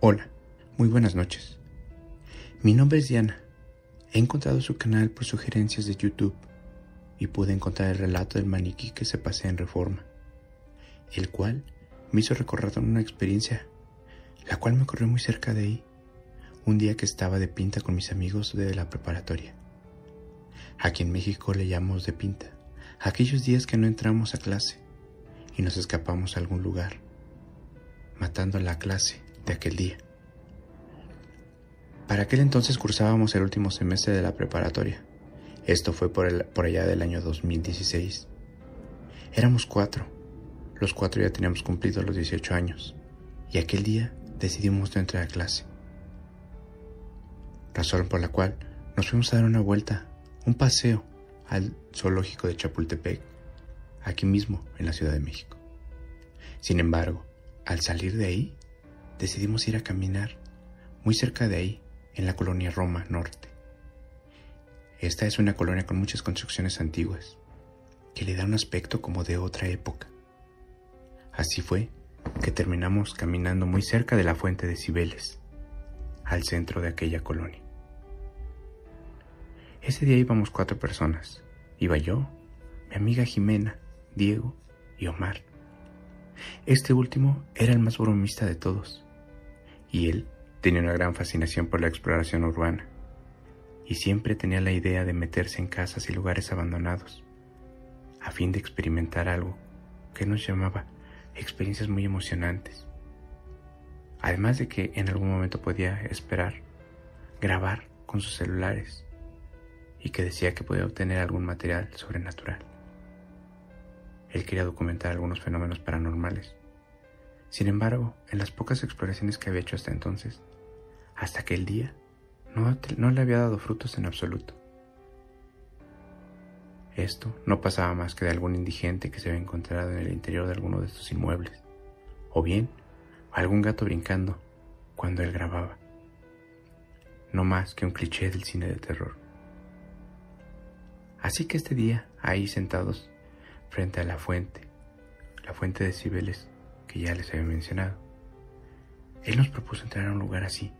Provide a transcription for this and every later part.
Hola, muy buenas noches. Mi nombre es Diana. He encontrado su canal por sugerencias de YouTube y pude encontrar el relato del maniquí que se pasea en reforma, el cual me hizo recordar una experiencia, la cual me ocurrió muy cerca de ahí, un día que estaba de pinta con mis amigos de la preparatoria. Aquí en México le llamamos de pinta, aquellos días que no entramos a clase y nos escapamos a algún lugar, matando la clase de aquel día. Para aquel entonces cursábamos el último semestre de la preparatoria. Esto fue por, por allá del año 2016. Éramos cuatro. Los cuatro ya teníamos cumplido los 18 años. Y aquel día decidimos no entrar a clase. Razón por la cual nos fuimos a dar una vuelta, un paseo al zoológico de Chapultepec, aquí mismo en la Ciudad de México. Sin embargo, al salir de ahí, decidimos ir a caminar muy cerca de ahí, en la colonia Roma Norte. Esta es una colonia con muchas construcciones antiguas, que le da un aspecto como de otra época. Así fue que terminamos caminando muy cerca de la fuente de Cibeles, al centro de aquella colonia. Ese día íbamos cuatro personas. Iba yo, mi amiga Jimena, Diego y Omar. Este último era el más bromista de todos, y él tenía una gran fascinación por la exploración urbana y siempre tenía la idea de meterse en casas y lugares abandonados, a fin de experimentar algo que nos llamaba experiencias muy emocionantes. Además de que en algún momento podía esperar, grabar con sus celulares y que decía que podía obtener algún material sobrenatural. Él quería documentar algunos fenómenos paranormales. Sin embargo, en las pocas exploraciones que había hecho hasta entonces, hasta aquel día, no, le había dado frutos en absoluto. Esto no pasaba más que de algún indigente que se había encontrado en el interior de alguno de estos inmuebles, o bien algún gato brincando cuando él grababa. No más que un cliché del cine de terror. Así que este día, ahí sentados frente a la fuente, la fuente de Cibeles que ya les había mencionado, él nos propuso entrar a un lugar así,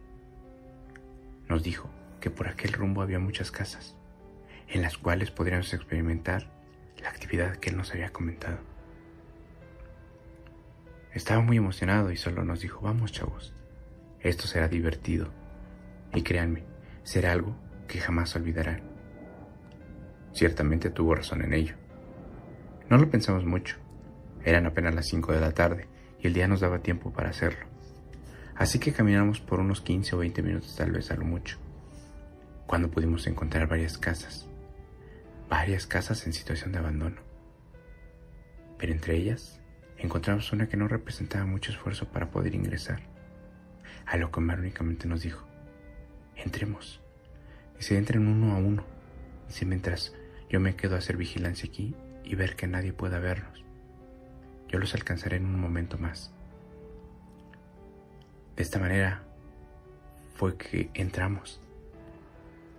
nos dijo que por aquel rumbo había muchas casas, en las cuales podríamos experimentar la actividad que él nos había comentado. Estaba muy emocionado y solo nos dijo, vamos chavos, esto será divertido. Y créanme, será algo que jamás olvidarán. Ciertamente tuvo razón en ello. No lo pensamos mucho. Eran apenas las 5 de la tarde y el día nos daba tiempo para hacerlo. Así que caminamos por unos 15 o 20 minutos tal vez a lo mucho, cuando pudimos encontrar varias casas, varias casas en situación de abandono. Pero entre ellas encontramos una que no representaba mucho esfuerzo para poder ingresar, a lo que Omar únicamente nos dijo, entremos, y se entren uno a uno, y si mientras yo me quedo a hacer vigilancia aquí y ver que nadie pueda vernos, yo los alcanzaré en un momento más. De esta manera fue que entramos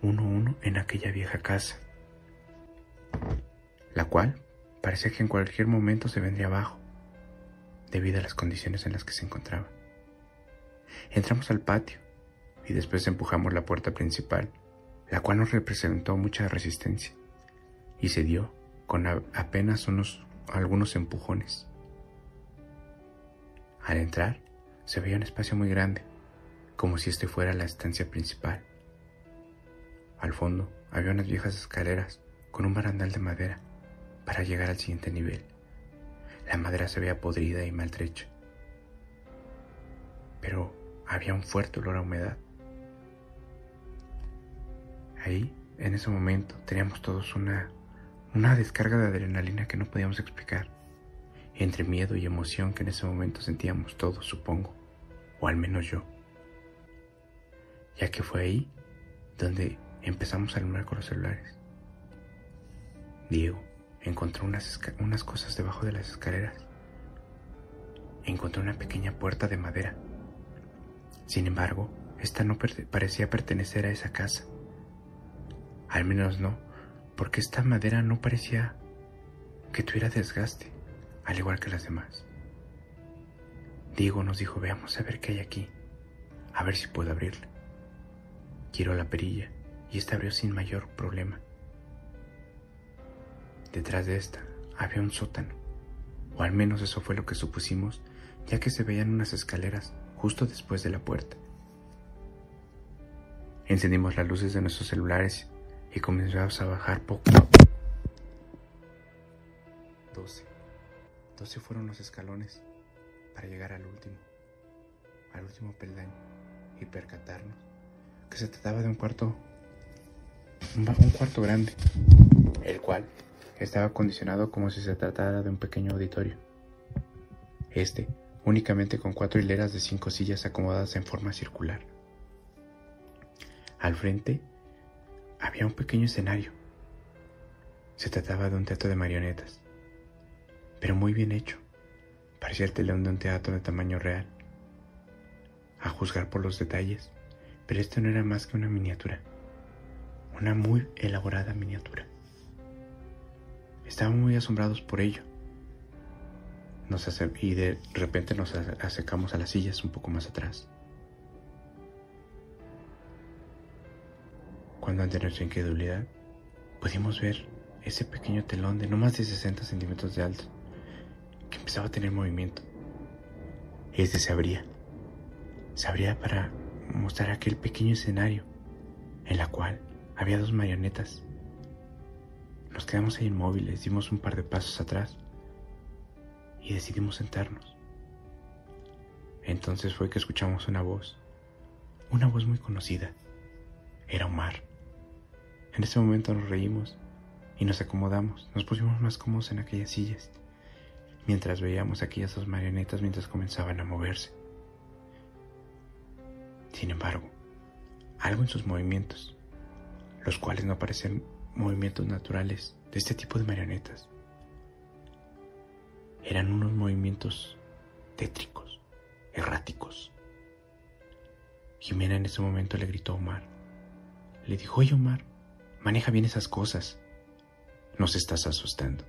uno a uno en aquella vieja casa, la cual parecía que en cualquier momento se vendría abajo, debido a las condiciones en las que se encontraba. Entramos al patio y después empujamos la puerta principal, la cual nos representó mucha resistencia y se dio con apenas unos algunos empujones. Al entrar, se veía un espacio muy grande, como si este fuera la estancia principal. Al fondo había unas viejas escaleras con un barandal de madera para llegar al siguiente nivel. La madera se veía podrida y maltrecha, pero había un fuerte olor a humedad. Ahí, en ese momento, teníamos todos una, una descarga de adrenalina que no podíamos explicar, entre miedo y emoción que en ese momento sentíamos todos, supongo o al menos yo, ya que fue ahí donde empezamos a alumbrar con los celulares. Diego encontró unas, unas cosas debajo de las escaleras. Encontró una pequeña puerta de madera. Sin embargo, esta no parecía pertenecer a esa casa. Al menos no, porque esta madera no parecía que tuviera desgaste, al igual que las demás. Diego nos dijo, veamos a ver qué hay aquí. a ver si puedo abrirla. Quiero la perilla y esta abrió sin mayor problema. Detrás de esta había un sótano, o al menos eso fue lo que supusimos, ya que se veían unas escaleras justo después de la puerta. Encendimos las luces de nuestros celulares y comenzamos a bajar poco. Doce. Doce fueron los escalones para llegar al último, al último peldaño y percatarnos que se trataba de un cuarto, un cuarto grande, el cual estaba acondicionado como si se tratara de un pequeño auditorio. Este, únicamente con cuatro hileras de cinco sillas acomodadas en forma circular. Al frente había un pequeño escenario. Se trataba de un teatro de marionetas, pero muy bien hecho. Parecía el telón de un teatro de tamaño real. A juzgar por los detalles, pero esto no era más que una miniatura, una muy elaborada miniatura. Estábamos muy asombrados por ello. Nos y de repente nos acercamos a las sillas un poco más atrás. Cuando ante nuestra incredulidad pudimos ver ese pequeño telón de no más de 60 centímetros de alto que empezaba a tener movimiento. Este se abría. Se abría para mostrar aquel pequeño escenario en la cual había dos marionetas. Nos quedamos ahí inmóviles, dimos un par de pasos atrás y decidimos sentarnos. Entonces fue que escuchamos una voz, una voz muy conocida. Era Omar. En ese momento nos reímos y nos acomodamos, nos pusimos más cómodos en aquellas sillas, mientras veíamos aquellas dos marionetas mientras comenzaban a moverse. Sin embargo, algo en sus movimientos, los cuales no parecen movimientos naturales de este tipo de marionetas, eran unos movimientos tétricos, erráticos. Jimena en ese momento le gritó a Omar. Le dijo, oye Omar, Maneja bien esas cosas. Nos estás asustando.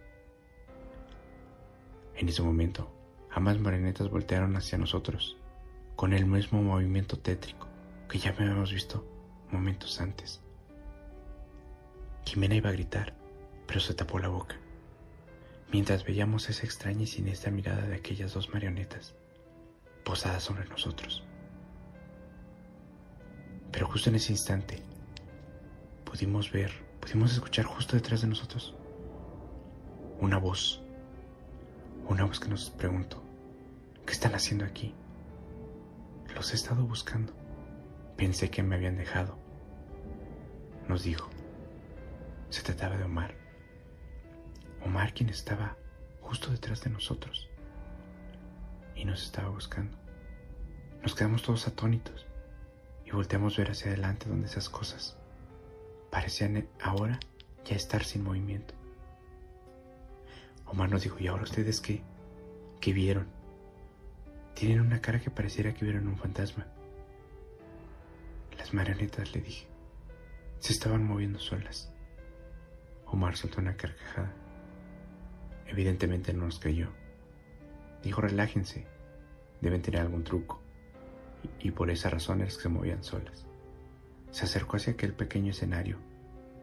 En ese momento, ambas marionetas voltearon hacia nosotros, con el mismo movimiento tétrico que ya habíamos visto momentos antes. Jimena iba a gritar, pero se tapó la boca, mientras veíamos esa extraña y siniestra mirada de aquellas dos marionetas posadas sobre nosotros. Pero justo en ese instante, pudimos ver, pudimos escuchar justo detrás de nosotros una voz, una voz que nos preguntó, ¿qué están haciendo aquí? Los he estado buscando. Pensé que me habían dejado. Nos dijo, se trataba de Omar. Omar quien estaba justo detrás de nosotros y nos estaba buscando. Nos quedamos todos atónitos y volteamos a ver hacia adelante donde esas cosas parecían ahora ya estar sin movimiento. Omar nos dijo, ¿y ahora ustedes qué? ¿Qué vieron? Tienen una cara que pareciera que vieron un fantasma. Las marionetas, le dije, se estaban moviendo solas. Omar soltó una carcajada. Evidentemente no nos creyó. Dijo, relájense, deben tener algún truco. Y, por esa razón es que se movían solas. Se acercó hacia aquel pequeño escenario,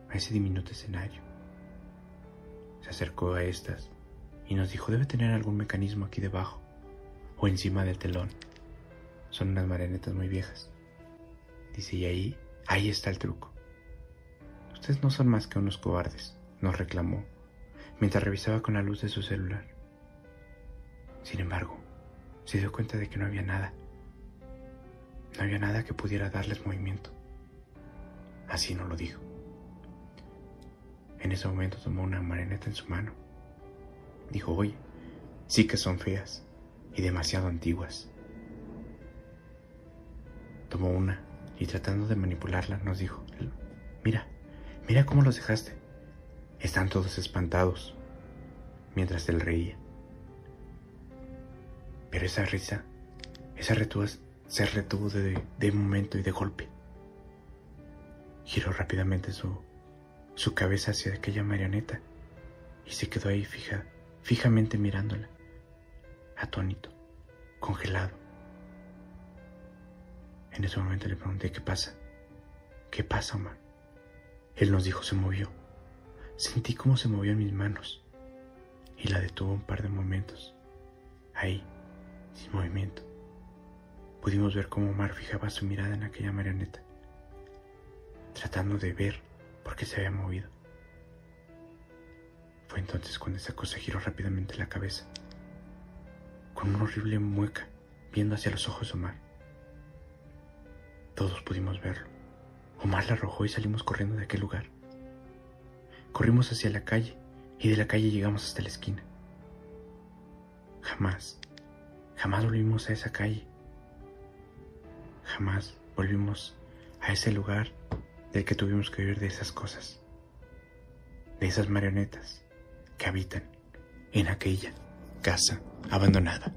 a ese diminuto escenario. Se acercó a estas y nos dijo, debe tener algún mecanismo aquí debajo o encima del telón. Son unas marionetas muy viejas. Dice, y ahí, ahí está el truco. Ustedes no son más que unos cobardes, nos reclamó, mientras revisaba con la luz de su celular. Sin embargo, se dio cuenta de que no había nada. No había nada que pudiera darles movimiento. Así no lo dijo. En ese momento tomó una marioneta en su mano. Dijo, oye, sí que son feas y demasiado antiguas. Tomó una y tratando de manipularla nos dijo, mira, mira cómo los dejaste. Están todos espantados, mientras él reía. Pero esa risa, esa se retuvo de, de momento y de golpe. Giró rápidamente su, su cabeza hacia aquella marioneta y se quedó ahí fija, fijamente mirándola, atónito, congelado. En ese momento le pregunté, ¿qué pasa? ¿Qué pasa, Omar? Él nos dijo, se movió. Sentí cómo se movió en mis manos y la detuvo un par de momentos. Ahí, sin movimiento. Pudimos ver cómo Omar fijaba su mirada en aquella marioneta, tratando de ver por qué se había movido. Fue entonces cuando esa cosa giró rápidamente la cabeza, con una horrible mueca, viendo hacia los ojos de Omar. Todos pudimos verlo. Omar la arrojó y salimos corriendo de aquel lugar. Corrimos hacia la calle y de la calle llegamos hasta la esquina. Jamás, jamás volvimos a esa calle. Jamás volvimos a ese lugar del que tuvimos que huir de esas cosas, de esas marionetas que habitan en aquella casa abandonada.